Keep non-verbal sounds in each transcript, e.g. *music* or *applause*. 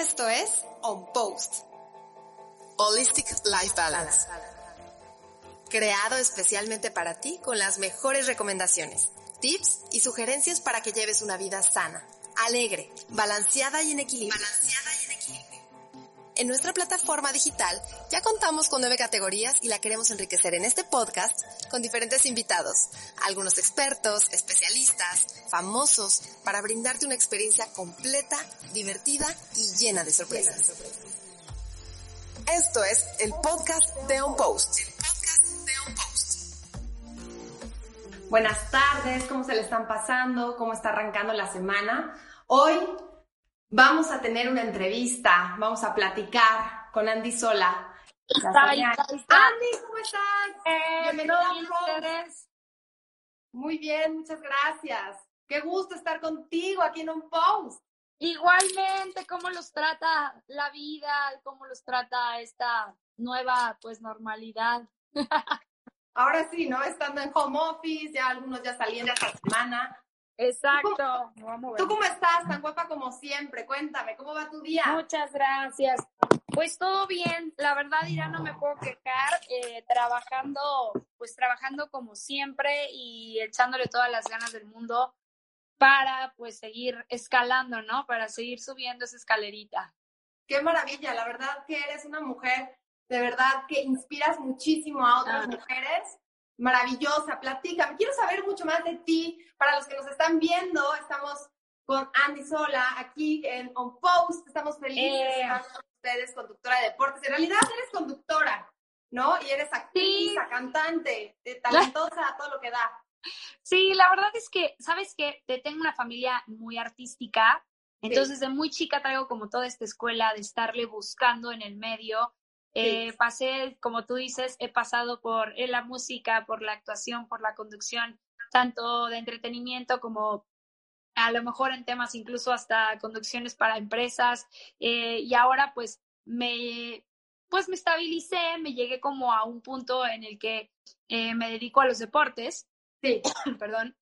esto es On Post. Holistic Life Balance. Creado especialmente para ti con las mejores recomendaciones, tips y sugerencias para que lleves una vida sana, alegre, balanceada y en equilibrio. En nuestra plataforma digital ya contamos con nueve categorías y la queremos enriquecer en este podcast con diferentes invitados, algunos expertos, especialistas, famosos, para brindarte una experiencia completa, divertida y llena de sorpresas. Esto es el podcast de On Post. El podcast de On Post. Buenas tardes, ¿cómo se le están pasando? ¿Cómo está arrancando la semana? Hoy Vamos a tener una entrevista, vamos a platicar con Andy Sola. Andy, ¿cómo estás? Eh, Bienvenido Muy bien, muchas gracias. Qué gusto estar contigo aquí en un post. Igualmente, cómo los trata la vida, cómo los trata esta nueva pues normalidad. *laughs* Ahora sí, ¿no? Estando en home office, ya algunos ya saliendo esta semana. Exacto. ¿Tú cómo, estás? Tan guapa como siempre. Cuéntame, ¿cómo va tu día? Muchas gracias. Pues todo bien, la verdad ya no me puedo quejar, eh, trabajando, pues trabajando como siempre y echándole todas las ganas del mundo para pues seguir escalando, ¿no? Para seguir subiendo esa escalerita. Qué maravilla, la verdad que eres una mujer de verdad que inspiras muchísimo a otras ah. mujeres maravillosa. Platícame, quiero saber mucho más de ti. Para los que nos están viendo, estamos con Andy Sola aquí en On Post. Estamos felices eh. con ustedes, conductora de deportes. En realidad eres conductora, ¿no? Y eres actriz, cantante, *laughs* talentosa, todo lo que da. Sí, la verdad es que, ¿sabes qué? Tengo una familia muy artística. Entonces, de muy chica traigo como toda esta escuela de estarle buscando en el medio eh, pasé, como tú dices, he pasado por eh, la música, por la actuación, por la conducción, tanto de entretenimiento como a lo mejor en temas incluso hasta conducciones para empresas. Eh, y ahora pues me, pues me estabilicé, me llegué como a un punto en el que me dedico a los deportes. Sí. *coughs* Perdón.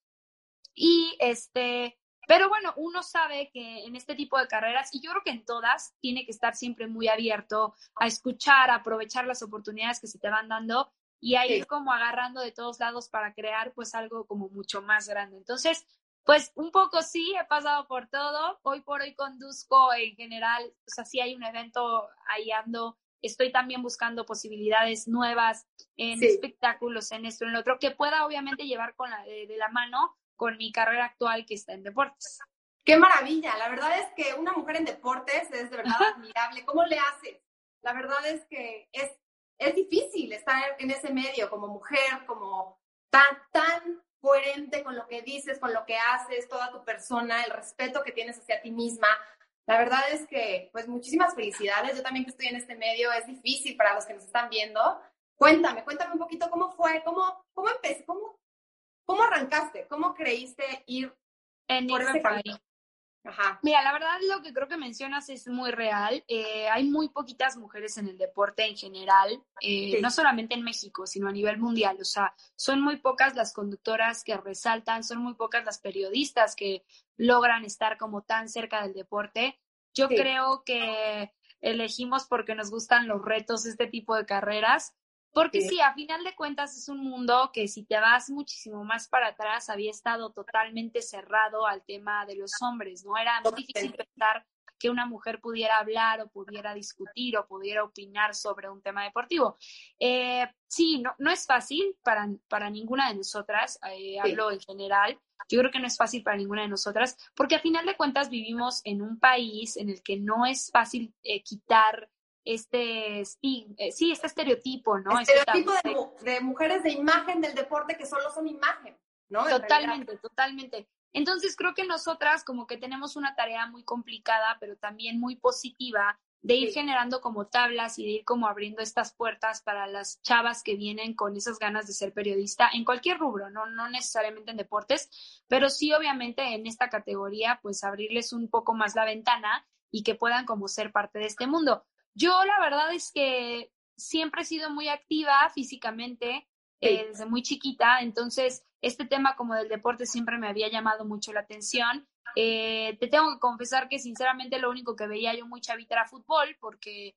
Y este, pero bueno, uno sabe que en este tipo de carreras, y yo creo que en todas, tiene que estar siempre muy abierto a escuchar, a aprovechar las oportunidades que se te van dando y a ir como agarrando de todos lados para crear pues algo como mucho más grande. Entonces, pues un poco sí, he pasado por todo. Hoy por hoy conduzco en general, o sea, sí hay un evento ahí ando. Estoy también buscando posibilidades nuevas en espectáculos, en esto, en lo otro, que pueda obviamente llevar con la, de la mano con mi carrera actual que está en deportes. Qué maravilla, la verdad es que una mujer en deportes es de verdad admirable. ¿Cómo le haces? La verdad es que es, es difícil estar en ese medio como mujer, como tan, tan coherente con lo que dices, con lo que haces, toda tu persona, el respeto que tienes hacia ti misma. La verdad es que, pues, muchísimas felicidades. Yo también que estoy en este medio, es difícil para los que nos están viendo. Cuéntame, cuéntame un poquito cómo fue, cómo, cómo empecé, cómo, ¿Cómo arrancaste? ¿Cómo creíste ir en por ese camino? Ajá. Mira, la verdad lo que creo que mencionas es muy real. Eh, hay muy poquitas mujeres en el deporte en general, eh, no solamente en México, sino a nivel mundial. O sea, son muy pocas las conductoras que resaltan, son muy pocas las periodistas que logran estar como tan cerca del deporte. Yo creo que elegimos porque nos gustan los retos, este tipo de carreras, porque sí. a final de cuentas es un mundo que si te vas muchísimo más para atrás había estado totalmente cerrado al tema de los hombres, ¿no? Era muy difícil pensar que una mujer pudiera hablar o pudiera discutir o pudiera opinar sobre un tema deportivo. Eh, sí, no, no es fácil para, para ninguna de nosotras, eh, hablo en general, yo creo que no es fácil para ninguna de nosotras, porque a final de cuentas vivimos en un país en el que no es fácil eh, quitar este, sí, este estereotipo, ¿no? Este estereotipo de, de, mujeres de imagen del deporte que solo son imagen, ¿no? Totalmente, totalmente. Entonces creo que nosotras como que tenemos una tarea muy complicada, pero también muy positiva de ir generando como tablas y de ir como abriendo estas puertas para las chavas que vienen con esas ganas de ser periodista en cualquier rubro, no, no necesariamente en deportes, pero sí obviamente en esta categoría, pues abrirles un poco más la ventana y que puedan como ser parte de este mundo. Yo la verdad es que siempre he sido muy activa físicamente eh, desde muy chiquita, entonces este tema como del deporte siempre me había llamado mucho la atención eh, te tengo que confesar que sinceramente lo único que veía yo muy chavita era fútbol, porque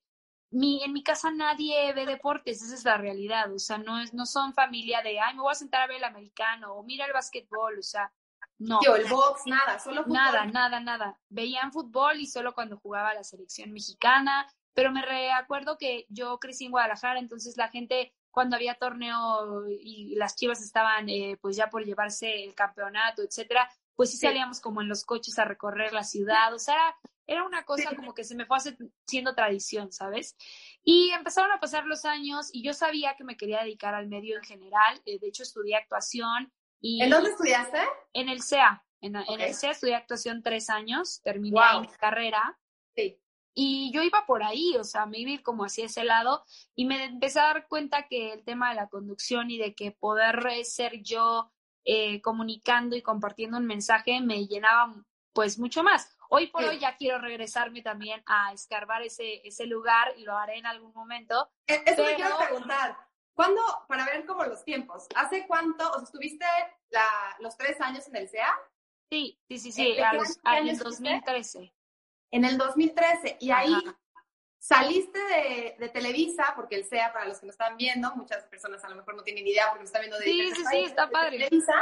mi, en mi casa nadie ve deportes, esa es la realidad, o sea, no, es, no son familia de, ay, me voy a sentar a ver el americano o mira el básquetbol, o sea, no. Yo, el box, nada, solo fútbol. Nada, nada, nada. Veían fútbol y solo cuando jugaba la selección mexicana, pero me recuerdo que yo crecí en Guadalajara, entonces la gente cuando había torneo y las chivas estaban eh, pues ya por llevarse el campeonato, etcétera, pues sí, salíamos como en los coches a recorrer la ciudad, o sea, era, una cosa como que se me fue haciendo tradición, ¿sabes? Y empezaron a pasar los años y yo sabía que me quería dedicar al medio en general, eh, de hecho estudié actuación. Y ¿En dónde estudiaste? En el CEA, en, el CEA estudié actuación tres años, terminé mi carrera. Sí. Y yo iba por ahí, o sea, me iba a ir como hacia ese lado y me empecé a dar cuenta que el tema de la conducción y de que poder ser yo eh, comunicando y compartiendo un mensaje me llenaba pues mucho más. Hoy por hoy ya quiero regresarme también a escarbar ese, ese lugar y lo haré en algún momento. E, eso me quiero preguntar. ¿Cuándo, para ver como los tiempos, hace cuánto, o sea, estuviste la, los tres años en el CEA? Sí, sí, sí, sí, en el 2013. En el 2013, y ahí Saliste de, Televisa, porque el SEA, para los que no están viendo, muchas personas a lo mejor no tienen idea porque no están viendo de Sí, sí, sí, está padre. Televisa,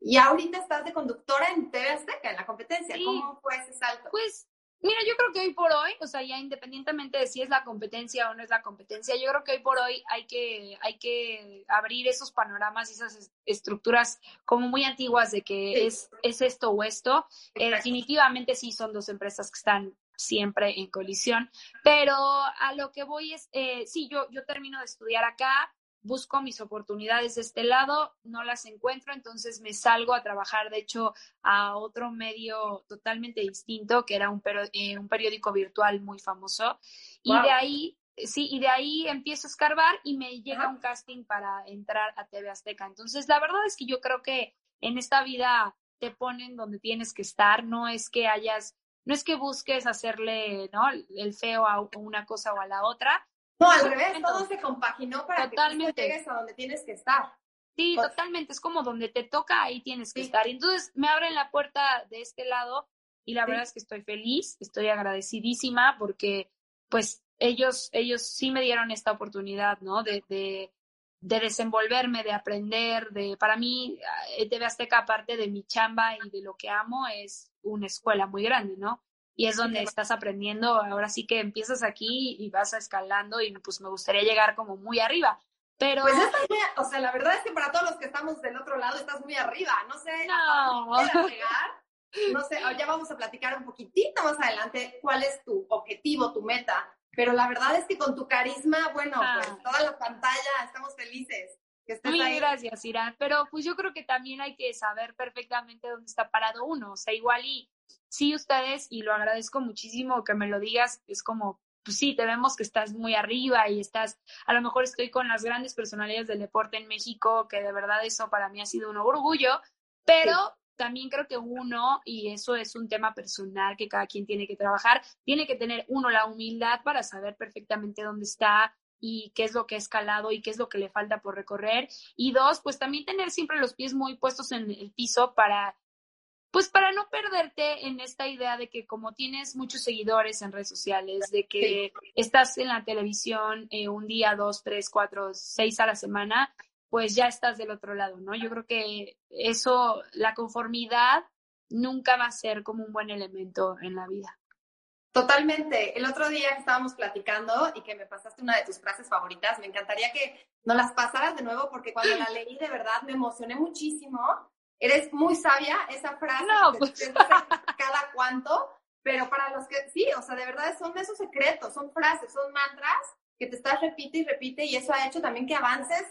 y ahorita estás de conductora en TV Azteca, en la competencia. ¿Cómo fue ese salto? Pues, mira, yo creo que hoy por hoy, o sea, ya independientemente de si es la competencia o no es la competencia, yo creo que hoy por hoy hay que, hay que abrir esos panoramas y esas estructuras como muy antiguas de que es, es esto o esto. Eh, definitivamente sí son dos empresas que están siempre en colisión. Pero a lo que voy es, eh, sí, yo, yo termino de estudiar acá, busco mis oportunidades de este lado, no las encuentro, entonces me salgo a trabajar, de hecho, a otro medio totalmente distinto, que era un, eh, un periódico virtual muy famoso. Y de ahí, sí, y de ahí empiezo a escarbar y me llega un casting para entrar a TV Azteca. Entonces, la verdad es que yo creo que en esta vida te ponen donde tienes que estar, no es que hayas no es que busques hacerle ¿no? el feo a una cosa o a la otra. No, al revés, todo se compaginó para que tú llegues a donde tienes que estar. Sí, pues totalmente, es como donde te toca, ahí tienes que estar. Y entonces me abren la puerta de este lado y la verdad es que estoy feliz, estoy agradecidísima porque pues ellos, ellos sí me dieron esta oportunidad, ¿no? De, de, de desenvolverme, de aprender, de, para mí, eh, TV Azteca, aparte de mi chamba y de lo que amo, es una escuela muy grande, ¿no? Y es donde estás aprendiendo, ahora sí que empiezas aquí y vas escalando y pues me gustaría llegar como muy arriba. Pero... Pues estás muy, o sea, la verdad es que para todos los que estamos del otro lado estás muy arriba, no sé, no. llegar, no sé, ya vamos a platicar un poquitito más adelante cuál es tu objetivo, tu meta, pero la verdad es que con tu carisma, bueno, pues ah. toda la pantalla, estamos felices. Muy gracias, Irán. Pero pues yo creo que también hay que saber perfectamente dónde está parado uno. O sea, igual y sí ustedes, y lo agradezco muchísimo que me lo digas, es como, pues sí, te vemos que estás muy arriba y estás, a lo mejor estoy con las grandes personalidades del deporte en México, que de verdad eso para mí ha sido un orgullo, pero también creo que uno, y eso es un tema personal que cada quien tiene que trabajar, tiene que tener uno la humildad para saber perfectamente dónde está y qué es lo que ha escalado y qué es lo que le falta por recorrer. Y dos, pues también tener siempre los pies muy puestos en el piso para, pues para no perderte en esta idea de que como tienes muchos seguidores en redes sociales, de que estás en la televisión eh, un día, dos, tres, cuatro, seis a la semana, pues ya estás del otro lado, ¿no? Yo creo que eso, la conformidad nunca va a ser como un buen elemento en la vida. Totalmente. El otro día estábamos platicando y que me pasaste una de tus frases favoritas, me encantaría que nos las pasaras de nuevo porque cuando la *gasps* leí de verdad me emocioné muchísimo. Eres muy sabia esa frase. No, pues. cada cuánto, pero para los que sí, o sea, de verdad son esos secretos, son frases, son mantras que te estás repite y repite y eso ha hecho también que avances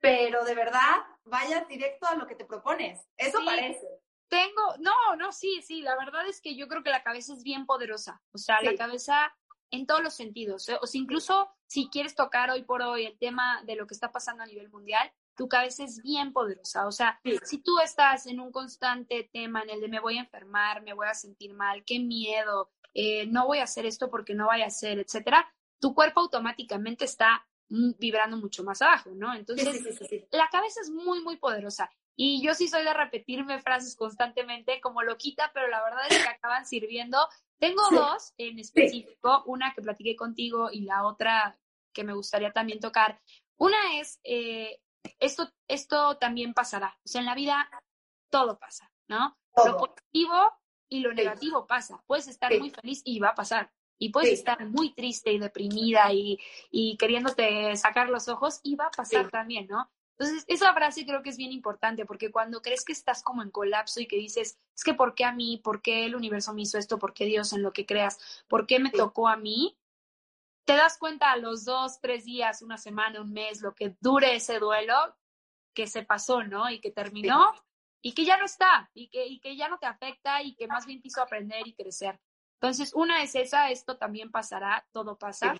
pero de verdad vayas directo a lo que te propones. Eso parece. Tengo, no, no, sí, sí, la verdad es que yo creo que la cabeza es bien poderosa, o sea, la cabeza en todos los sentidos, o sea, incluso si quieres tocar hoy por hoy el tema de lo que está pasando a nivel mundial, tu cabeza es bien poderosa, o sea, si tú estás en un constante tema en el de me voy a enfermar, me voy a sentir mal, qué miedo, eh, no voy a hacer esto porque no vaya a hacer, etcétera, tu cuerpo automáticamente está vibrando mucho más abajo, ¿no? Entonces, la cabeza es muy, muy poderosa. Y yo sí soy de repetirme frases constantemente como loquita, pero la verdad es que acaban sirviendo. Tengo dos en específico, una que platiqué contigo y la otra que me gustaría también tocar. Una es, eh, esto, esto también pasará. O sea, en la vida todo pasa, ¿no? Lo positivo y lo negativo pasa. Puedes estar muy feliz y va a pasar. Y puedes estar muy triste y deprimida y, y queriéndote sacar los ojos y va a pasar también, ¿no? Entonces, esa frase creo que es bien importante porque cuando crees que estás como en colapso y que dices, es que ¿por qué a mí? ¿Por qué el universo me hizo esto? ¿Por qué Dios en lo que creas? ¿Por qué me tocó a mí? Te das cuenta a los dos, tres días, una semana, un mes, lo que dure ese duelo, que se pasó, ¿no? Y que terminó y que ya no está y que, y que ya no te afecta y que más bien hizo aprender y crecer. Entonces, una es esa, esto también pasará, todo pasa.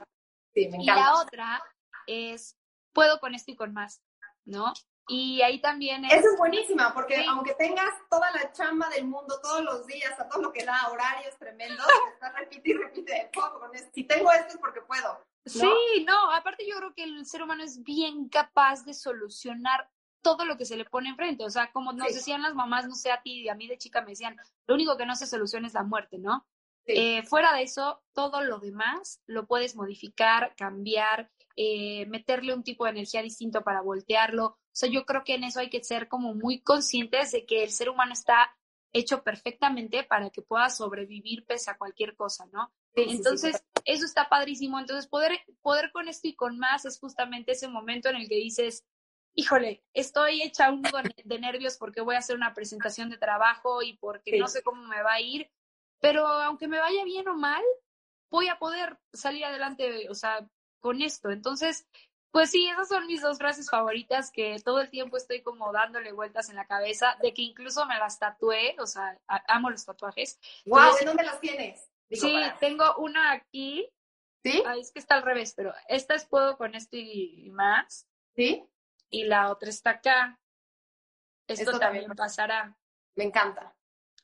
y la otra es, puedo con esto y con más. ¿no? Y ahí también es... Eso es buenísima, porque aunque tengas toda la chamba del mundo todos los días, a todo lo que da, horarios tremendos, *laughs* estás repite y repite, si tengo esto es porque puedo. Sí, no, aparte yo creo que el ser humano es bien capaz de solucionar todo lo que se le pone enfrente. O sea, como nos decían las mamás, no sé a ti, a mí de chica me decían, lo único que no se soluciona es la muerte, ¿no? Eh, fuera de eso, todo lo demás lo puedes modificar, cambiar, eh, meterle un tipo de energía distinto para voltearlo. O sea, yo creo que en eso hay que ser como muy conscientes de que el ser humano está hecho perfectamente para que pueda sobrevivir pese a cualquier cosa, ¿no? Entonces, eso está padrísimo. Entonces, poder, poder con esto y con más es justamente ese momento en el que dices, híjole, estoy hecha un nudo de nervios porque voy a hacer una presentación de trabajo y porque no sé cómo me va a ir, pero aunque me vaya bien o mal, voy a poder salir adelante, o sea, con esto. Entonces, pues sí, esas son mis dos frases favoritas que todo el tiempo estoy como dándole vueltas en la cabeza, de que incluso me las tatué, o sea, amo los tatuajes. Wow, ¿de dónde los tienes? sí, tengo una aquí. ¿Sí? Ahí es que está al revés, pero esta es puedo con esto y más. ¿Sí? Y la otra está acá. Esto, también, pasará. Me encanta.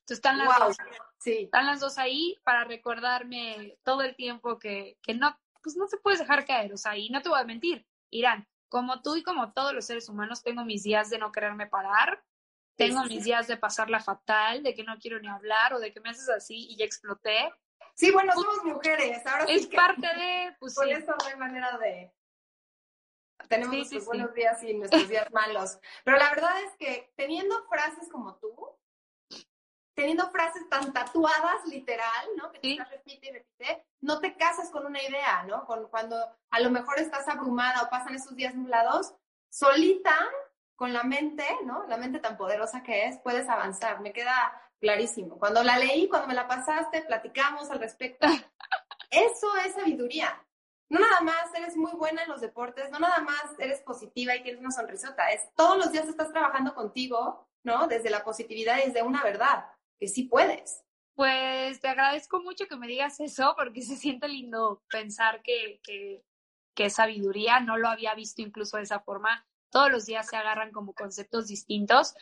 Entonces están las dos. Sí. Están las dos ahí para recordarme todo el tiempo que, que no, pues no se puedes dejar caer, o sea, y no te voy a mentir, Irán, como tú y como todos los seres humanos, tengo mis días de no quererme parar, tengo mis días de pasarla fatal, de que no quiero ni hablar o de que me haces así y ya exploté. Sí, bueno, somos mujeres, ahora es parte de, *laughs* pues Por eso no hay manera de... Tenemos nuestros buenos días y nuestros días malos. Pero la verdad es que teniendo frases como tú, teniendo frases tan tatuadas, literal, ¿no? Que te repite y repite, no te casas con una idea, ¿no? Con, cuando a lo mejor estás abrumada o pasan esos días nublados, solita, con la mente, ¿no? La mente tan poderosa que es, puedes avanzar. Me queda clarísimo. Cuando la leí, cuando me la pasaste, platicamos al respecto. *laughs* Eso es sabiduría. No nada más eres muy buena en los deportes, no nada más eres positiva y tienes una sonrisota, es todos los días estás trabajando contigo, ¿no? Desde la positividad y desde una verdad que sí puedes. Pues te agradezco mucho que me digas eso porque se siente lindo pensar que, que, que sabiduría, no lo había visto incluso de esa forma. Todos los días se agarran como conceptos distintos.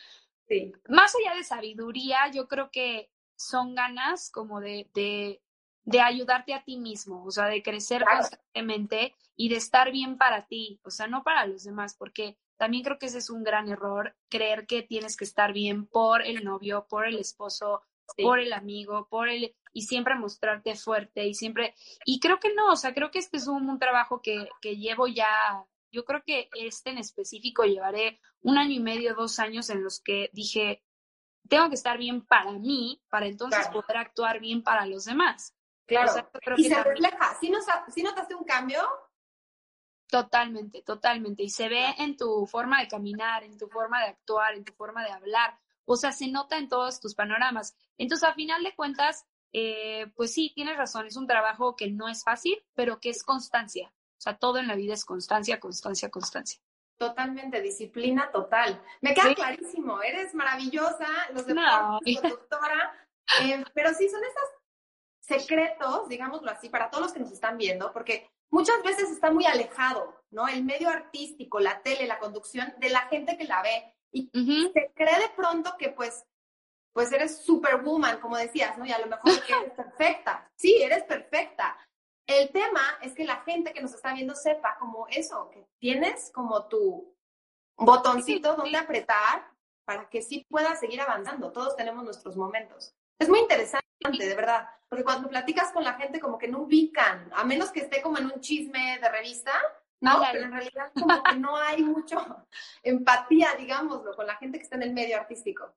Sí. Más allá de sabiduría, yo creo que son ganas como de, de, de ayudarte a ti mismo, o sea, de crecer constantemente y de estar bien para ti, o sea, no para los demás, porque también creo que ese es un gran error, creer que tienes que estar bien por el novio, por el esposo, por el amigo, por el y siempre mostrarte fuerte y siempre y creo que no, o sea, creo que este es un, trabajo que, que llevo ya, yo creo que este en específico llevaré un año y medio, dos años en los que dije, tengo que estar bien para mí, para entonces poder actuar bien para los demás. Claro. y se refleja. ¿Sí, ¿Sí notaste un cambio? Totalmente, totalmente. Y se ve en tu forma de caminar, en tu forma de actuar, en tu forma de hablar. O sea, se nota en todos tus panoramas. Entonces, a final de cuentas, eh, pues sí, tienes razón, es un trabajo que no es fácil, pero que es constancia. O sea, todo en la vida es constancia, constancia, constancia. Totalmente, disciplina total. Me queda clarísimo, eres maravillosa, los deportes, *laughs* doctora, eh, pero sí son estos secretos, digámoslo así, para todos los que nos están viendo, porque muchas veces está muy alejado, ¿no? El medio artístico, la tele, la conducción, de la gente que la ve. Y se cree de pronto que pues, pues eres superwoman, como decías, ¿no? Y a lo mejor eres perfecta. Sí, eres perfecta. El tema es que la gente que nos está viendo sepa como eso, que tienes como tu botoncito donde apretar para que sí puedas seguir avanzando. Todos tenemos nuestros momentos. Es muy interesante, de verdad, porque cuando platicas con la gente como que no ubican, a menos que esté como en un chisme de revista, no, pero en realidad como que no hay mucho *laughs* empatía, digámoslo, con la gente que está en el medio artístico,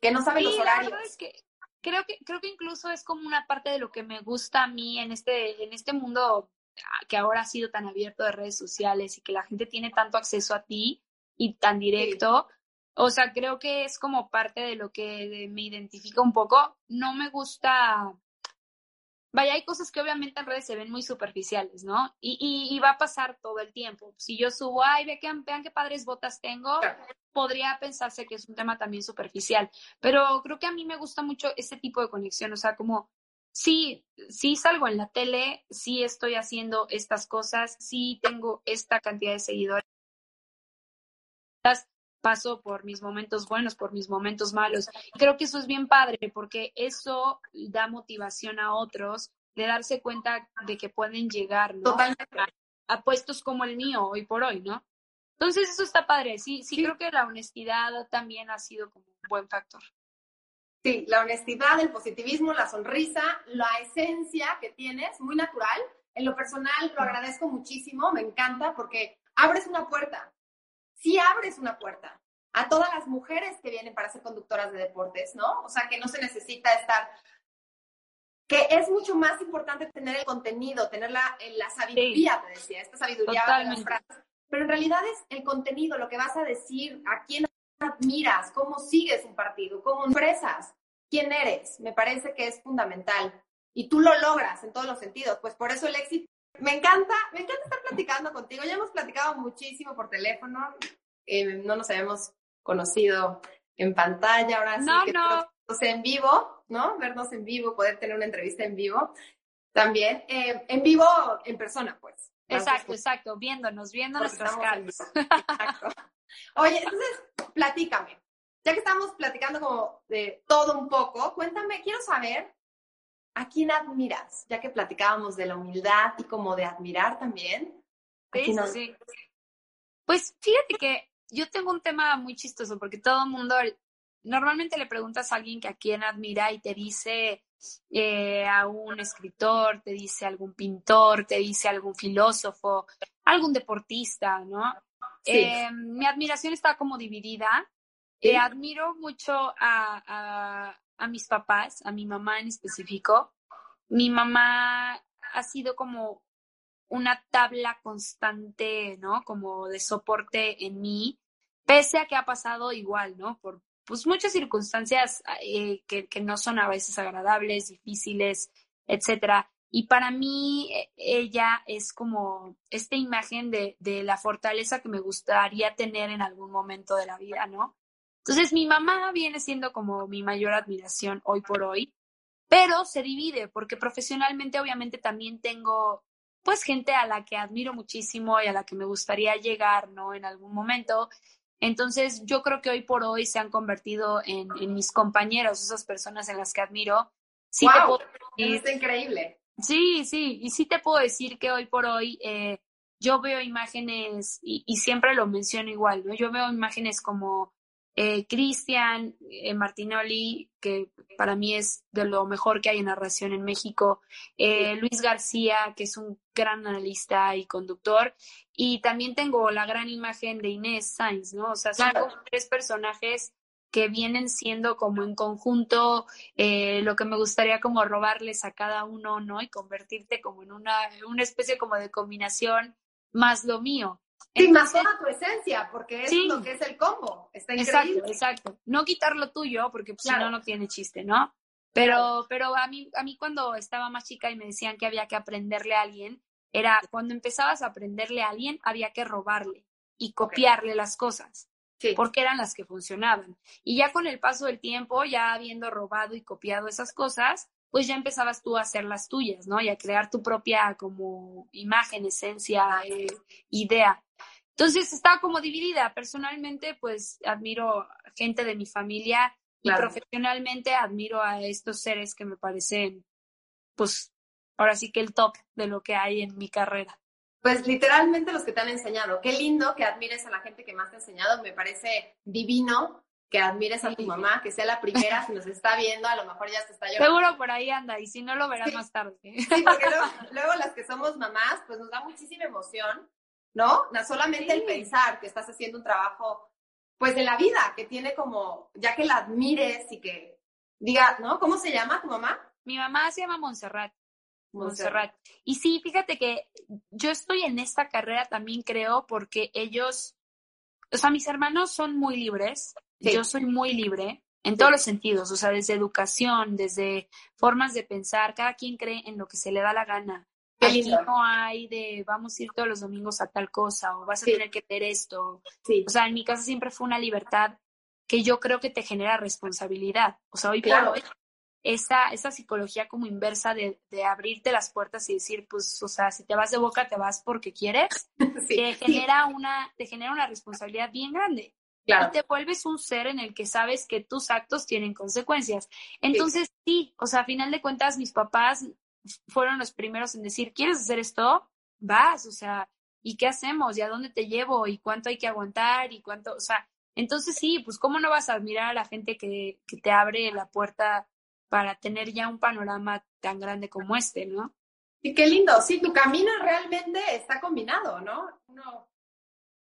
que no sabe los horarios. La es que creo que creo que incluso es como una parte de lo que me gusta a mí en este en este mundo ah, que ahora ha sido tan abierto de redes sociales y que la gente tiene tanto acceso a ti y tan directo. O sea, creo que es como parte de lo que me identifica un poco. No me gusta. Vaya, hay cosas que obviamente en redes se ven muy superficiales, ¿no? Y, y, va a pasar todo el tiempo. Si yo subo, ay, vean, vean qué padres botas tengo, podría pensarse que es un tema también superficial. Pero creo que a mí me gusta mucho ese tipo de conexión. O sea, como sí, sí salgo en la tele, sí estoy haciendo estas cosas, sí tengo esta cantidad de seguidores paso por mis momentos buenos, por mis momentos malos. Creo que eso es bien padre porque eso da motivación a otros de darse cuenta de que pueden llegar A, puestos como el mío hoy por hoy, ¿no? Entonces eso está padre. Sí, sí, creo que la honestidad también ha sido como un buen factor. Sí, la honestidad, el positivismo, la sonrisa, la esencia que tienes, muy natural. En lo personal lo agradezco muchísimo, me encanta porque abres una puerta sí abres una puerta a todas las mujeres que vienen para ser conductoras de deportes, ¿no? O sea, que no se necesita estar, que es mucho más importante tener el contenido, tener la, la sabiduría, te decía, esta sabiduría de las frases. Pero en realidad es el contenido, lo que vas a decir, a quién admiras, cómo sigues un partido, cómo expresas, quién eres. Me parece que es fundamental. Y tú lo logras en todos los sentidos. Pues por eso el éxito me encanta, me encanta estar platicando contigo. Ya hemos platicado muchísimo por teléfono. Eh, no nos habíamos conocido en pantalla. Ahora sí que no. en vivo, ¿no? Vernos en vivo, poder tener una entrevista en vivo. También, eh, en vivo, en persona, pues. Exacto, exacto, viéndonos, viendo nuestras caras. Exacto. Oye, entonces, platícame. Ya que estamos platicando como de todo un poco, cuéntame, quiero saber ¿A quién admiras? Ya que platicábamos de la humildad y como de admirar también. Sí, sí. Pues fíjate que yo tengo un tema muy chistoso porque todo el mundo, normalmente le preguntas a alguien que a quién admira y te dice eh, a un escritor, te dice algún pintor, te dice algún filósofo, algún deportista, ¿no? Eh, mi admiración está como dividida. Eh, admiro mucho a, a mis papás, a mi mamá en específico. Mi mamá ha sido como una tabla constante, ¿no? Como de soporte en mí, pese a que ha pasado igual, ¿no? Por pues muchas circunstancias eh, que, que, no son a veces agradables, difíciles, etcétera. Y para mí e, ella es como esta imagen de, de la fortaleza que me gustaría tener en algún momento de la vida, ¿no? Entonces mi mamá viene siendo como mi mayor admiración hoy por hoy, pero se divide porque profesionalmente obviamente también tengo pues gente a la que admiro muchísimo y a la que me gustaría llegar, ¿no? En algún momento. Entonces yo creo que hoy por hoy se han convertido en, mis compañeros, esas personas en las que admiro. Sí wow, es increíble. Sí, sí, y sí te puedo decir que hoy por hoy eh, yo veo imágenes, y, y, siempre lo menciono igual, ¿no? Yo veo imágenes como eh, Cristian eh, Martinoli, que para mí es de lo mejor que hay en narración en México, eh, Luis García, que es un gran analista y conductor, y también tengo la gran imagen de Inés Sainz, ¿no? O sea, son tres personajes que vienen siendo como en conjunto lo que me gustaría como robarles a cada uno, ¿no? Y convertirte como en una, una especie como de combinación más lo mío. Sí, más toda tu esencia, porque es lo que es el combo. Está increíble. Exacto, exacto. No quitar lo tuyo, porque pues, si no, no tiene chiste, ¿no? Pero, pero a mí, a mí cuando estaba más chica y me decían que había que aprenderle a alguien, era cuando empezabas a aprenderle a alguien, había que robarle. y copiarle las cosas. Porque eran las que funcionaban. Y ya con el paso del tiempo, ya habiendo robado y copiado esas cosas, pues ya empezabas tú a hacer las tuyas, ¿no? Y a crear tu propia como imagen, esencia, eh, idea. Entonces estaba como dividida. Personalmente, pues admiro gente de mi familia y profesionalmente admiro a estos seres que me parecen, pues, ahora sí que el top de lo que hay en mi carrera. Pues literalmente los que te han enseñado. Qué lindo que admires a la gente que más te ha enseñado. Me parece divino que admires a tu mamá, que sea la primera, si nos está viendo, a lo mejor ya se está llorando. Seguro por ahí anda, y si no lo verás más tarde. Sí, porque *laughs* luego, las que somos mamás, pues nos da muchísima emoción, ¿no? No solamente el pensar que estás haciendo un trabajo, pues de la vida, que tiene como, ya que la admires y que diga, ¿no? ¿Cómo se llama tu mamá? Mi mamá se llama Montserrat. Montserrat. Y sí, fíjate que yo estoy en esta carrera también creo porque ellos, o sea, mis hermanos son muy libres, yo soy muy libre en todos los sentidos, o sea, desde educación, desde formas de pensar, cada quien cree en lo que se le da la gana. Aquí no hay de vamos a ir todos los domingos a tal cosa o vas a tener que ver esto. O sea, en mi casa siempre fue una libertad que yo creo que te genera responsabilidad. O sea, hoy claro. por hoy, esa, esa psicología como inversa de, de, abrirte las puertas y decir, pues, o sea, si te vas de boca, te vas porque quieres, *laughs* te, genera una, te genera una responsabilidad bien grande. Y te vuelves un ser en el que sabes que tus actos tienen consecuencias. Entonces, sí. o sea, a final de cuentas, mis papás fueron los primeros en decir, ¿quieres hacer esto? Vas, o sea, ¿y qué hacemos? ¿Y a dónde te llevo? ¿Y cuánto hay que aguantar? ¿Y cuánto? O sea, entonces sí, pues cómo no vas a admirar a la gente que, que te abre la puerta para tener ya un panorama tan grande como este, ¿no? Y qué lindo, sí, tu camino realmente está combinado, ¿no? No,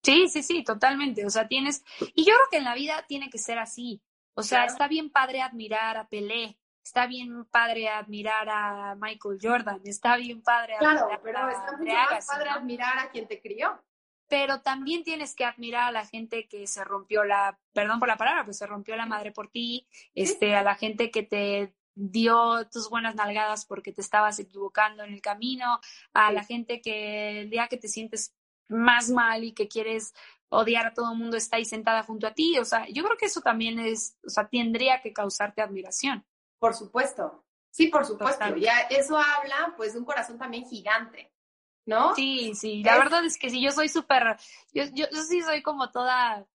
Sí, sí, sí, totalmente. O sea, tienes, y yo creo que en la vida tiene que ser así. O sea, está bien padre admirar a Pelé, está bien padre admirar a Michael Jordan, está bien padre claro, pero está mucho más padre admirar a quien te crió. Pero también tienes que admirar a la gente que se rompió la, perdón por la palabra, pues se rompió la madre por ti, este, a la gente que te dio tus buenas nalgadas porque te estabas equivocando en el camino, a la gente que el día que te sientes más mal y que quieres odiar a todo el mundo está ahí sentada junto a ti. O sea, yo creo que eso también es, o sea, tendría que causarte admiración. Por supuesto. Sí, por supuesto. Ya eso habla pues de un corazón también gigante, ¿no? Sí, sí. La verdad es que sí, yo soy súper, yo, yo, sí soy como toda,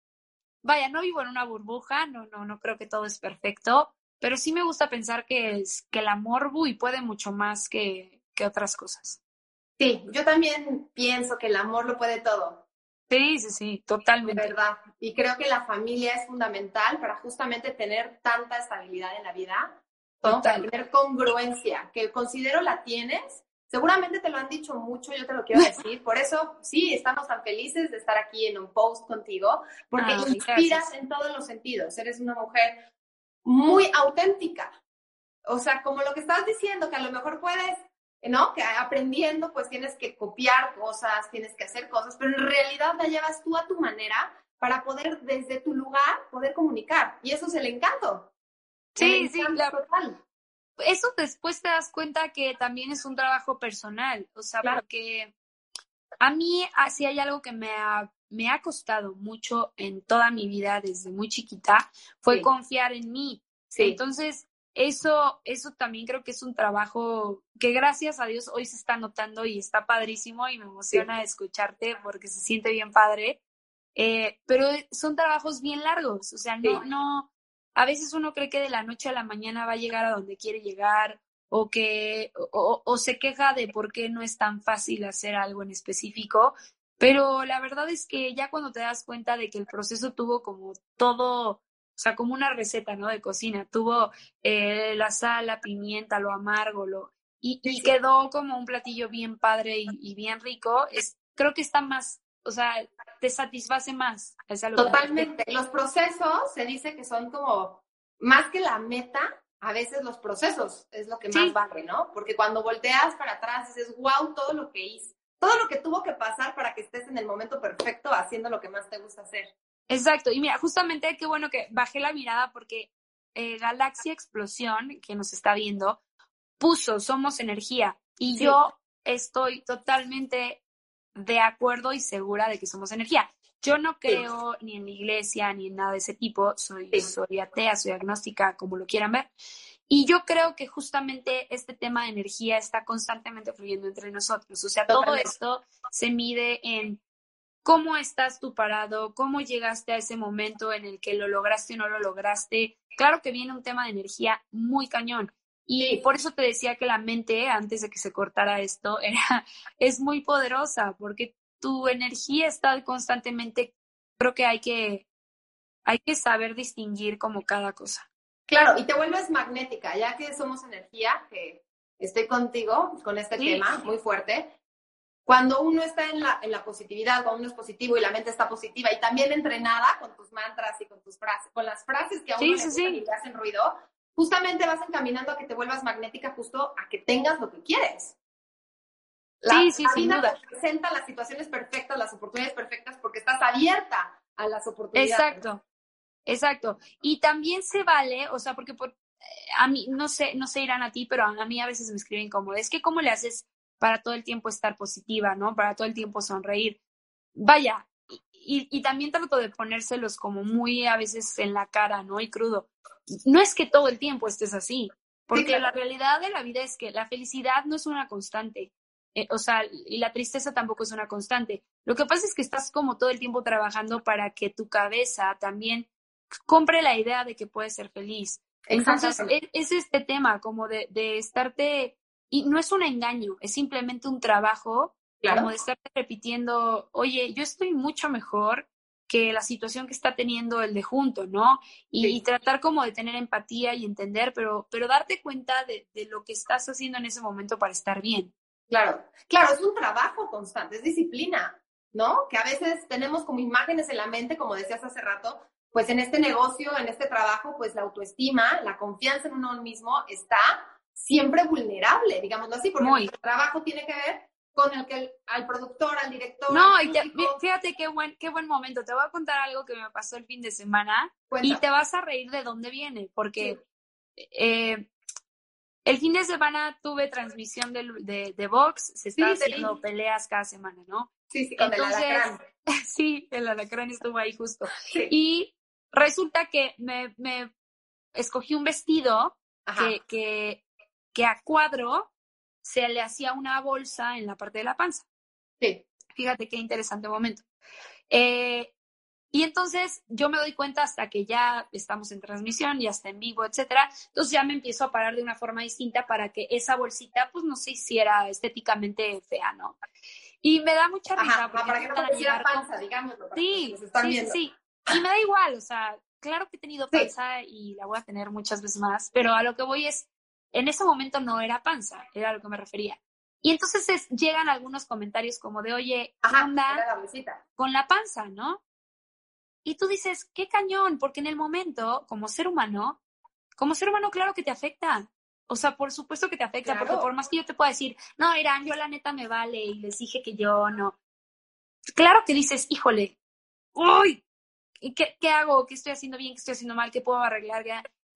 vaya, no vivo en una burbuja, no, no, no creo que todo es perfecto, pero sí me gusta pensar que, es, que el amor, y puede mucho más que, que otras cosas. Sí, yo también pienso que el amor lo puede todo. Sí, sí, sí, totalmente. verdad. Y creo que la familia es fundamental para justamente tener tanta estabilidad en la vida, para tener congruencia, que considero la tienes. Seguramente te lo han dicho mucho, yo te lo quiero *laughs* decir. Por eso, sí, estamos tan felices de estar aquí en un post contigo, porque ah, inspiras en todos los sentidos. Eres una mujer muy auténtica. O sea, como lo que estás diciendo, que a lo mejor puedes ¿no? Que aprendiendo pues tienes que copiar cosas, tienes que hacer cosas, pero en realidad la llevas tú a tu manera para poder desde tu lugar poder comunicar. Y eso es el encanto. Sí, sí, total. Eso después te das cuenta que también es un trabajo personal, o sea, porque a mí así hay algo que me ha, me ha costado mucho en toda mi vida desde muy chiquita, fue confiar en mí. Entonces, eso, eso también creo que es un trabajo que gracias a Dios hoy se está notando y está padrísimo y me emociona escucharte porque se siente bien padre. Eh, pero son trabajos bien largos, o sea, no, no, a veces uno cree que de la noche a la mañana va a llegar a donde quiere llegar o que, o, o se queja de por qué no es tan fácil hacer algo en específico, pero la verdad es que ya cuando te das cuenta de que el proceso tuvo como todo, o sea, como una receta, ¿no? De cocina. Tuvo eh, la sal, la pimienta, lo amargo, lo... Y, y quedó como un platillo bien padre y, bien rico. Es, creo que está más, o sea, te satisface más. Totalmente. Los procesos se dice que son como, más que la meta, a veces los procesos es lo que más vale, ¿no? Porque cuando volteas para atrás dices, wow, todo lo que hice, todo lo que tuvo que pasar para que estés en el momento perfecto haciendo lo que más te gusta hacer. Exacto, y mira, justamente qué bueno que bajé la mirada porque eh, Galaxia Explosión, que nos está viendo, puso Somos Energía y yo estoy totalmente de acuerdo y segura de que somos energía. yo no creo ni en la iglesia ni en nada de ese tipo, soy, soy atea, soy agnóstica, como lo quieran ver. Y yo creo que justamente este tema de energía está constantemente fluyendo entre nosotros. O sea, todo esto se mide en cómo estás tú parado, cómo llegaste a ese momento en el que lo lograste o no lo lograste. Claro que viene un tema de energía muy cañón. Y por eso te decía que la mente, antes de que se cortara esto, *laughs* era, es muy poderosa, porque tu energía está constantemente, creo que hay que, hay que saber distinguir como cada cosa. Claro, y te vuelves magnética, ya que somos energía, que estoy contigo con este tema muy fuerte. Cuando uno está en la, en la positividad, cuando uno es positivo y la mente está positiva y también entrenada con tus mantras y con tus frases, con las frases que a uno le hacen ruido, justamente vas encaminando a que te vuelvas magnética justo a que tengas lo que quieres. La, sí, sí, la vida presenta las situaciones perfectas, las oportunidades perfectas, porque estás abierta a las oportunidades. Exacto, exacto. Y también se vale, o sea, porque por, eh, a mí, no sé, no sé irán a ti, pero a mí a veces me escriben como, es que cómo le haces para todo el tiempo estar positiva, ¿no? Para todo el tiempo sonreír. Vaya, y, y, también trato de ponérselos como muy a veces en la cara, ¿no? Y crudo. No es que todo el tiempo estés así, porque la realidad de la vida es que la felicidad no es una constante. Eh, o sea, y la tristeza tampoco es una constante. Lo que pasa es que estás como todo el tiempo trabajando para que tu cabeza también compre la idea de que puedes ser feliz. Entonces, e, es, este tema como de, de, estarte, y no es un engaño, es simplemente un trabajo como de estarte repitiendo, oye, yo estoy mucho mejor que la situación que está teniendo el de junto, ¿no? Y, tratar como de tener empatía y entender, pero, pero darte cuenta de, de, lo que estás haciendo en ese momento para estar bien. Claro, claro, es un trabajo constante, es disciplina, ¿no? Que a veces tenemos como imágenes en la mente, como decías hace rato, pues en este negocio, en este trabajo, pues la autoestima, la confianza en uno mismo está siempre vulnerable, digámoslo así, porque el trabajo tiene que ver con el que al productor, al director. No, y fíjate qué buen, qué buen momento. Te voy a contar algo que me pasó el fin de semana y te vas a reír de dónde viene, porque eh, el fin de semana tuve transmisión de, de, de box, se está haciendo peleas cada semana, ¿no? Sí, sí, con el alacrán. *laughs* sí, el alacrán estuvo ahí justo. Y resulta que me, me escogí un vestido que, que, que a cuadro se le hacía una bolsa en la parte de la panza. Sí. Fíjate qué interesante momento. Eh, y entonces yo me doy cuenta hasta que ya estamos en transmisión, ya está en vivo, etcétera. Entonces ya me empiezo a parar de una forma distinta para que esa bolsita pues no se hiciera estéticamente fea, ¿no? Y me da mucha risa. porque para que no te panza, digámoslo. Sí, sí, sí. Y me da igual, o sea, claro que he tenido panza y la voy a tener muchas veces más, pero a lo que voy es, en ese momento no era panza, era a lo que me refería. Y entonces llegan algunos comentarios como de, oye, anda con la panza, ¿no? Y tú dices, qué cañón, porque en el momento, como ser humano, como ser humano, claro que te afecta. O sea, por supuesto que te afecta, porque por más que yo te pueda decir, no, Irán, yo la neta me vale y les dije que yo no. Claro que dices, híjole, uy, ¿qué, qué hago? ¿Qué estoy haciendo bien? ¿Qué estoy haciendo mal? ¿Qué puedo arreglar?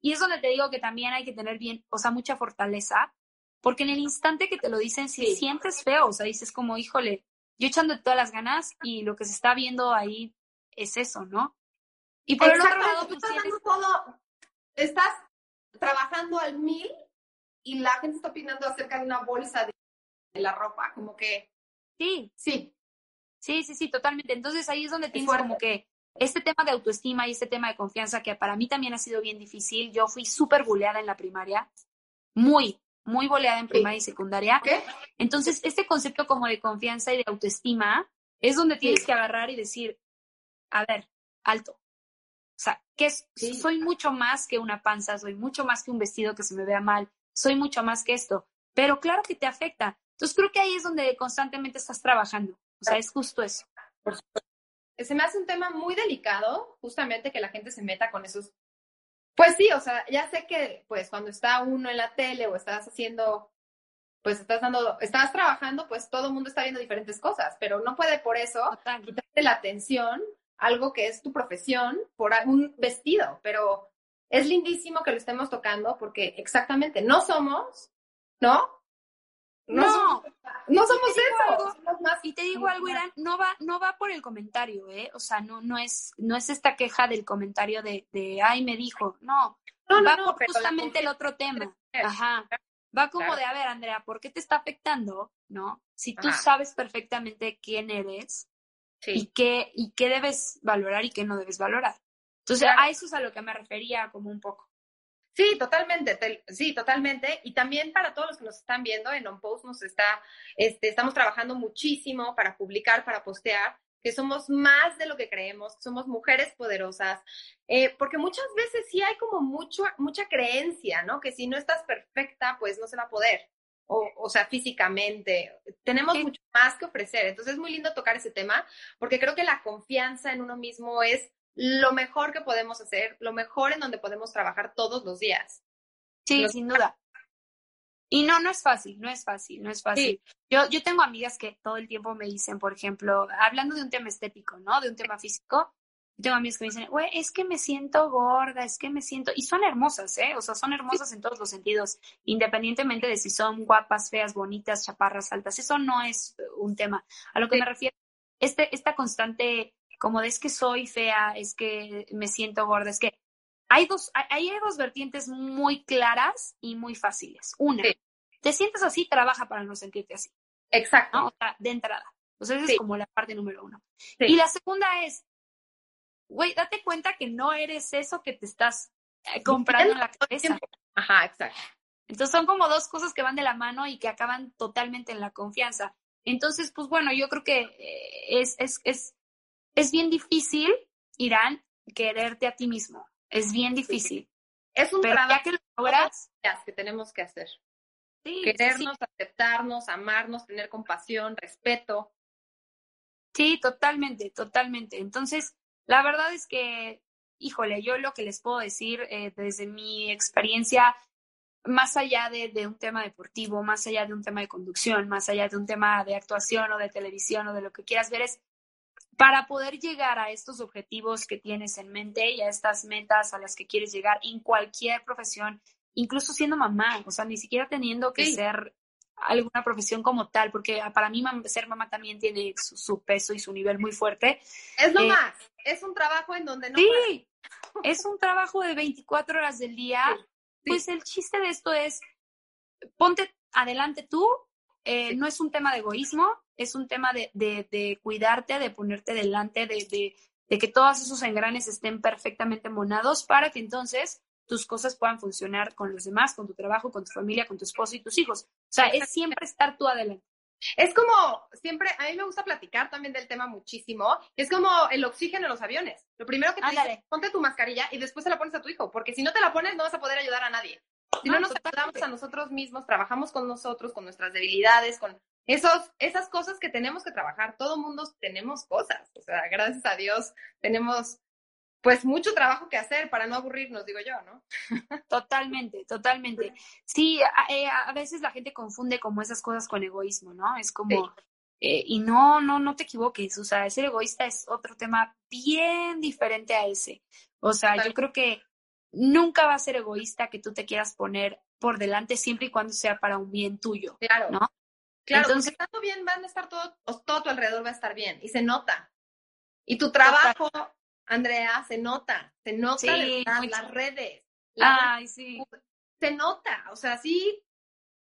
Y es donde te digo que también hay que tener bien, o sea, mucha fortaleza, porque en el instante que te lo dicen, si sientes feo, o sea, dices como, híjole, yo echando todas las ganas y lo que se está viendo ahí es eso, ¿no? Y por el otro lado, pues estás, todo, estás trabajando al mil y la gente está opinando acerca de una bolsa de, la ropa, como que... Sí. Sí. Sí, sí, sí, totalmente. Entonces ahí es donde tienes como que este tema de autoestima y este tema de confianza que para mí también ha sido bien difícil. Yo fui súper buleada en la primaria, muy, muy boleada en primaria y secundaria. ¿Qué? Entonces, este concepto como de confianza y de autoestima es donde tienes que agarrar y decir, a ver, alto. O sea, que es, soy mucho más que una panza, soy mucho más que un vestido que se me vea mal, soy mucho más que esto. Pero claro que te afecta. Entonces creo que ahí es donde constantemente estás trabajando. O sea, es justo eso. Se me hace un tema muy delicado, justamente que la gente se meta con esos. Pues sí, o sea, ya sé que pues cuando está uno en la tele o estás haciendo, pues estás dando, estás trabajando, pues todo el mundo está viendo diferentes cosas, pero no puede por eso quitarte la atención algo que es tu profesión por un vestido, pero es lindísimo que lo estemos tocando porque exactamente no somos, ¿no? No, no, somos eso. y te digo algo, Irán, no va, no va por el comentario, ¿eh? O sea, no, no es, no es esta queja del comentario de, de ay, me dijo. No, va por justamente el otro tema. Ajá. Va como de, a ver, Andrea, ¿por qué te está afectando? ¿No? Si tú sabes perfectamente quién eres y, qué, y qué debes valorar y qué no debes valorar. Entonces, a eso es a lo que me refería como un poco. Sí, totalmente, sí, totalmente. Y también para todos los que nos están viendo, en OnPost nos está, este, estamos trabajando muchísimo para publicar, para postear, que somos más de lo que creemos, somos mujeres poderosas, eh, porque muchas veces sí hay como mucho, mucha creencia, ¿no? Que si no estás perfecta, pues no se va a poder. O, o, sea, físicamente. Tenemos mucho más que ofrecer. Entonces es muy lindo tocar ese tema porque creo que la confianza en uno mismo es lo mejor que podemos hacer, lo mejor en donde podemos trabajar todos los días. Sí, sin duda. Y no, no es fácil, no es fácil, no es fácil. Yo, yo tengo amigas que todo el tiempo me dicen, por ejemplo, hablando de un tema estético, ¿no? De un tema físico, tengo amigas que me dicen, güey, es que me siento gorda, es que me siento, y son hermosas, ¿eh? O sea, son hermosas en todos los sentidos, independientemente de si son guapas, feas, bonitas, chaparras, altas, eso no es un tema. A lo que me refiero, este, esta constante como de es que soy fea, es que me siento gorda, es que hay dos, hay, dos vertientes muy claras y muy fáciles. Una, te sientes así, trabaja para no sentirte así. Exacto. O sea, de entrada. Sea, esa es como la parte número uno. Y la segunda es, güey, date cuenta que no eres eso que te estás eh, comprando en la cabeza. Ajá, exacto. Entonces son como dos cosas que van de la mano y que acaban totalmente en la confianza. Entonces, pues bueno, yo creo que eh, es, es, es es bien difícil, Irán, quererte a ti mismo. Es bien difícil. Es un trabajo que, logras, que tenemos que hacer. Querernos, aceptarnos, amarnos, tener compasión, respeto. Sí, totalmente, totalmente. Entonces, la verdad es que, híjole, yo lo que les puedo decir eh, desde mi experiencia, más allá de, de, un tema deportivo, más allá de un tema de conducción, más allá de un tema de actuación o de televisión o de lo que quieras ver, es para poder llegar a estos objetivos que tienes en mente y a estas metas a las que quieres llegar en cualquier profesión, incluso siendo mamá, o sea, ni siquiera teniendo que ser alguna profesión como tal, porque para mí ser mamá también tiene su, peso y su nivel muy fuerte. Es lo eh, más, es un trabajo en donde no... Sí, es un trabajo de 24 horas del día. Pues el chiste de esto es, ponte adelante tú, eh, no es un tema de egoísmo, es un tema de, de, cuidarte, de ponerte delante, de, de, que todos esos engranes estén perfectamente monados para que entonces tus cosas puedan funcionar con los demás, con tu trabajo, con tu familia, con tu esposo y tus hijos. O sea, es siempre estar tú adelante. Es como, siempre, a mí me gusta platicar también del tema muchísimo, es como el oxígeno en los aviones. Lo primero que te dice, ponte tu mascarilla y después se la pones a tu hijo, porque si no te la pones no vas a poder ayudar a nadie. Si no, nos ayudamos a nosotros mismos, trabajamos con nosotros, con nuestras debilidades, con esos, esas cosas que tenemos que trabajar. Todo mundo tenemos cosas. O sea, gracias a Dios tenemos pues mucho trabajo que hacer para no aburrirnos, digo yo, ¿no? *laughs* Totalmente, totalmente. Sí, eh, a, veces la gente confunde como esas cosas con egoísmo, ¿no? Es como, eh, y no, no, no te equivoques, o sea, ser egoísta es otro tema bien diferente a ese. O sea, yo creo que nunca va a ser egoísta que tú te quieras poner por delante siempre y cuando sea para un bien tuyo. Claro. ¿no? Claro, Entonces, estando bien van a estar todo, todo tu alrededor va a estar bien y se nota. Y tu trabajo, Andrea, se nota, se nota las redes. Ay, sí. Se nota, o sea, sí,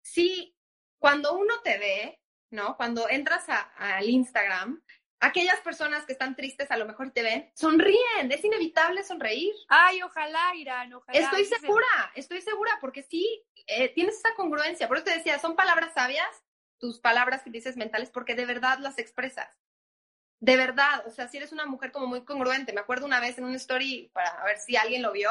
sí, cuando uno te ve, ¿no? Cuando entras al Instagram, aquellas personas que están tristes a lo mejor te ven, sonríen, es inevitable sonreír. Ay, ojalá, Irán, ojalá. Estoy segura, estoy segura, porque sí, eh, tienes esa congruencia. Por eso te decía, son palabras sabias, tus palabras que dices mentales porque de verdad las expresas. De verdad, o sea, si eres una mujer como muy congruente. Me acuerdo una vez en una story, para ver si alguien lo vio,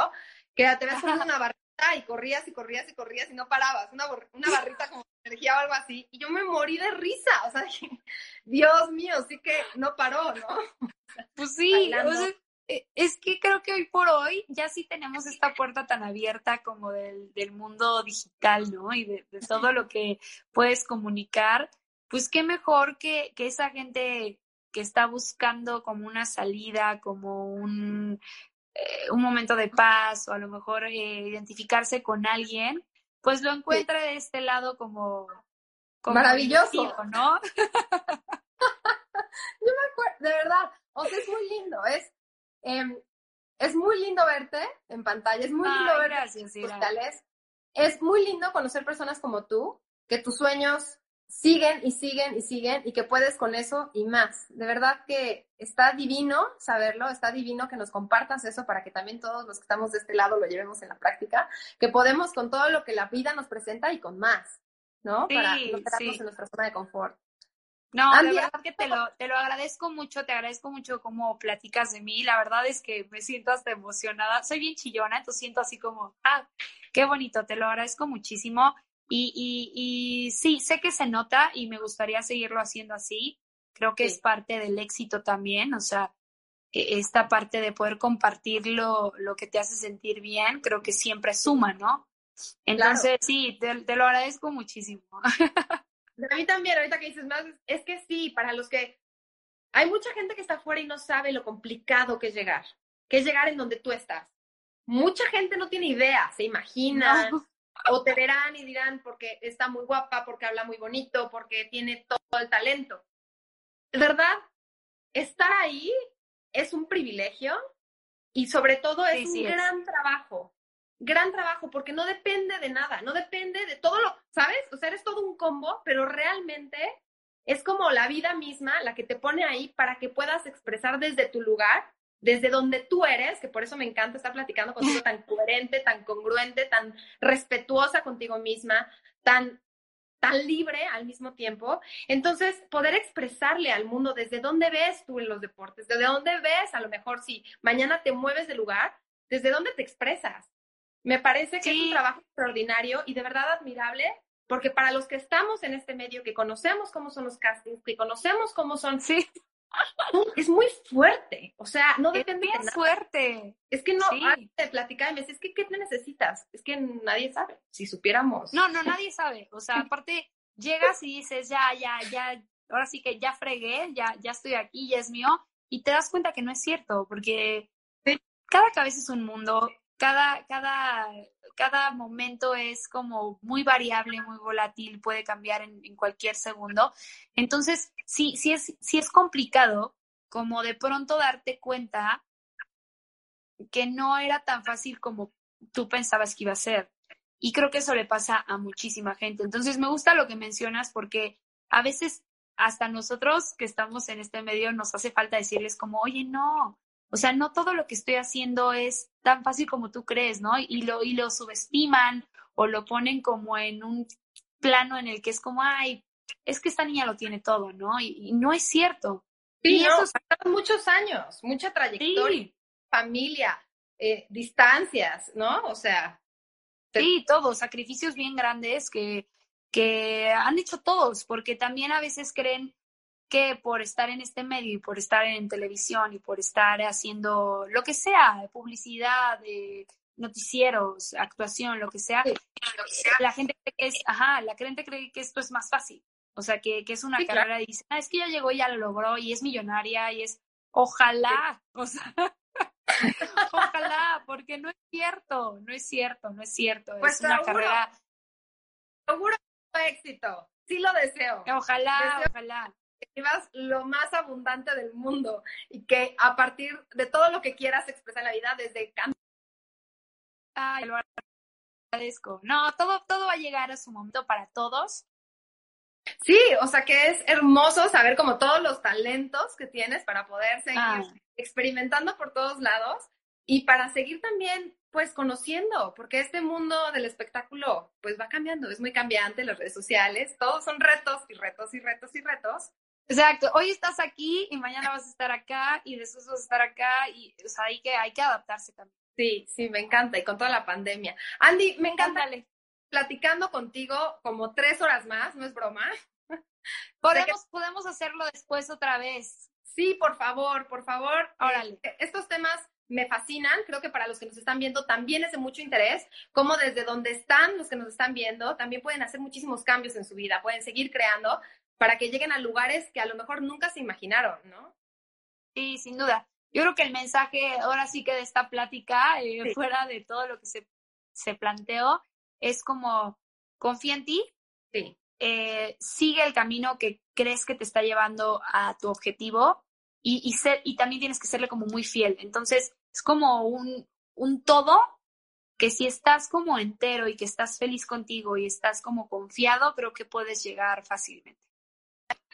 que te ves con una barrita y corrías y corrías y corrías y no parabas. Una, una barrita como energía o algo así. Y yo me morí de risa. O sea, *laughs* dije, Dios mío, sí que no paró, ¿no? Pues sí, es que creo que hoy por hoy ya sí tenemos esta puerta tan abierta como del, del mundo digital, ¿no? Y de, todo lo que puedes comunicar, pues qué mejor que, que esa gente que está buscando como una salida, como un, eh, un momento de paz o a lo mejor eh, identificarse con alguien, pues lo encuentra de este lado como Maravilloso. ¿no? *laughs* Yo me acuerdo, de verdad, o sea, es muy lindo, es, em, es muy lindo verte en pantalla, es muy lindo verte gracias, en Es muy lindo conocer personas como tú, que tus sueños siguen y siguen y siguen y que puedes con eso y más. De verdad que está divino saberlo, está divino que nos compartas eso para que también todos los que estamos de este lado lo llevemos en la práctica, que podemos con todo lo que la vida nos presenta y con más, ¿no? para no quedarnos en nuestra zona de confort. No, de verdad que te lo, te lo agradezco mucho, te agradezco mucho cómo platicas de mí. La verdad es que me siento hasta emocionada. Soy bien chillona, entonces siento así como, ah, qué bonito, te lo agradezco muchísimo. Y, y, y sí, sé que se nota y me gustaría seguirlo haciendo así. Creo que es parte del éxito también, o sea, e, esta parte de poder compartir lo, lo que te hace sentir bien, creo que siempre suma, ¿no? Entonces, sí, te, te, lo agradezco muchísimo. *laughs* A mí también, ahorita que dices más, es que sí, para los que... Hay mucha gente que está afuera y no sabe lo complicado que es llegar, que es llegar en donde tú estás. Mucha gente no tiene idea, se imagina, o te verán y dirán porque está muy guapa, porque habla muy bonito, porque tiene todo el talento. ¿Verdad? Estar ahí es un privilegio y sobre todo es un gran trabajo. Gran trabajo porque no depende de nada, no depende de todo lo, ¿sabes? O sea, eres todo un combo, pero realmente es como la vida misma la que te pone ahí para que puedas expresar desde tu lugar desde donde tú eres, que por eso me encanta estar platicando contigo tan *laughs* coherente, tan congruente, tan respetuosa contigo misma, tan tan libre al mismo tiempo. Entonces, poder expresarle al mundo desde dónde ves tú en los deportes, desde dónde ves, a lo mejor si mañana te mueves de lugar, desde dónde te expresas. Me parece que es un trabajo extraordinario y de verdad admirable, porque para los que estamos en este medio, que conocemos cómo son los castings, que conocemos cómo son sí *laughs* es muy fuerte, o sea, no depende es de nada. fuerte. Es que no, sí. te platicaba y me dices, es que ¿qué te necesitas? Es que nadie sabe, si supiéramos. No, no, nadie sabe, o sea, aparte llegas y dices, ya, ya, ya, ahora sí que ya fregué, ya, ya estoy aquí, ya es mío, y te das cuenta que no es cierto, porque cada cabeza es un mundo, cada, cada, cada momento es como muy variable, muy volátil, puede cambiar en, cualquier segundo. Entonces, sí, sí es, sí es complicado como de pronto darte cuenta que no era tan fácil como tú pensabas que iba a ser. Y creo que eso le pasa a muchísima gente. Entonces, me gusta lo que mencionas porque a veces hasta nosotros que estamos en este medio nos hace falta decirles como, oye, no, o sea, no todo lo que estoy haciendo es tan fácil como tú crees, ¿no? Y lo, y lo subestiman o lo ponen como en un plano en el que es como, ay, es que esta niña lo tiene todo, ¿no? Y, no es cierto. Sí, y eso muchos años, mucha trayectoria, familia, eh, distancias, ¿no? O sea. Sí, todos, sacrificios bien grandes que, que han hecho todos, porque también a veces creen que por estar en este medio y por estar en televisión y por estar haciendo lo que sea, publicidad, de noticieros, actuación, lo que sea, la gente cree que es, ajá, la gente cree que esto es más fácil. O sea, que, que es una carrera y dice, ah, es que ya llegó, ya lo logró y es millonaria y es, ojalá, *laughs* o sea, ojalá, porque no es cierto, no es cierto, no es cierto. Pues es una carrera. Seguro éxito, sí lo deseo. Ojalá, ojalá lo más abundante del mundo y que a partir de todo lo que quieras expresar en la vida, desde canto. Ay, lo agradezco. No, todo, todo va a llegar a su momento para todos. Sí, o sea que es hermoso saber como todos los talentos que tienes para poder seguir experimentando por todos lados y para seguir también pues conociendo, porque este mundo del espectáculo pues va cambiando, es muy cambiante, las redes sociales, todos son retos y retos y retos y retos, Exacto, hoy estás aquí y mañana vas a estar acá y después vas a estar acá y o sea, hay que, hay que adaptarse también. Sí, sí, me encanta y con toda la pandemia. Andy, me encanta platicando contigo como tres horas más, no es broma. *laughs* Podemos, podemos hacerlo después otra vez. Sí, por favor, por favor. Órale. Eh, estos temas me fascinan, creo que para los que nos están viendo también es de mucho interés, como desde donde están los que nos están viendo, también pueden hacer muchísimos cambios en su vida, pueden seguir creando, para que lleguen a lugares que a lo mejor nunca se imaginaron, ¿no? Sí, sin duda. Yo creo que el mensaje ahora sí que de esta plática, eh, fuera de todo lo que se, se planteó, es como confía en ti. Sí. eh, sigue el camino que crees que te está llevando a tu objetivo y, y, ser, y también tienes que serle como muy fiel. Entonces, es como un, un todo que si estás como entero y que estás feliz contigo y estás como confiado, creo que puedes llegar fácilmente.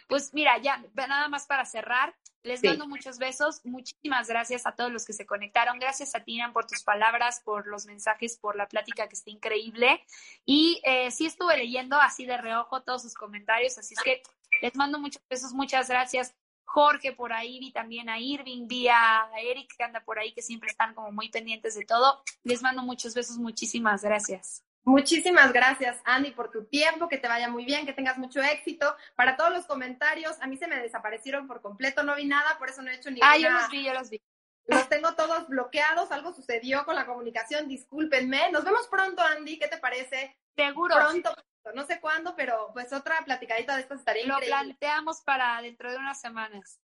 Pues mira, ya nada más para cerrar, les mando muchos besos. Muchísimas gracias a todos los que se conectaron. Gracias a Tina por tus palabras, por los mensajes, por la plática que está increíble. Y eh, sí estuve leyendo así de reojo todos sus comentarios, así es que les mando muchos besos, muchas gracias. Jorge por ahí, vi también a Irving, vi a Eric que anda por ahí, que siempre están como muy pendientes de todo. Les mando muchos besos, muchísimas gracias. Muchísimas gracias, Andy, por tu tiempo, que te vaya muy bien, que tengas mucho éxito. Para todos los comentarios, a mí se me desaparecieron por completo, no vi nada, por eso no he hecho ninguna... Ah, yo los vi, yo los vi. Los tengo todos bloqueados, algo sucedió con la comunicación, discúlpenme. Nos vemos pronto, Andy, ¿qué te parece? Seguro. Pronto, no sé cuándo, pero pues otra platicadita de estas estaría Lo planteamos para dentro de unas semanas.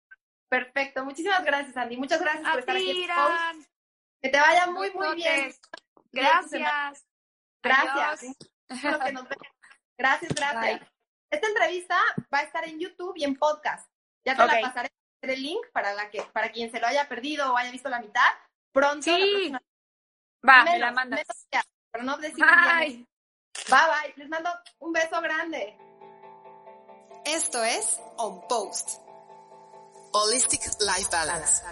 Perfecto, muchísimas gracias, Andy. Muchas gracias por estar aquí. Que te vaya muy, muy bien. Gracias. Gracias. Gracias, gracias. Esta entrevista va a estar en YouTube y en podcast. Ya te la pasaré el link para la que para quien se lo haya perdido o haya visto la mitad. Pronto. Sí. Va, me la mandas. pero no decir bye. bye bye. Les mando un beso grande. Esto es On Post. Holistic Life Balance.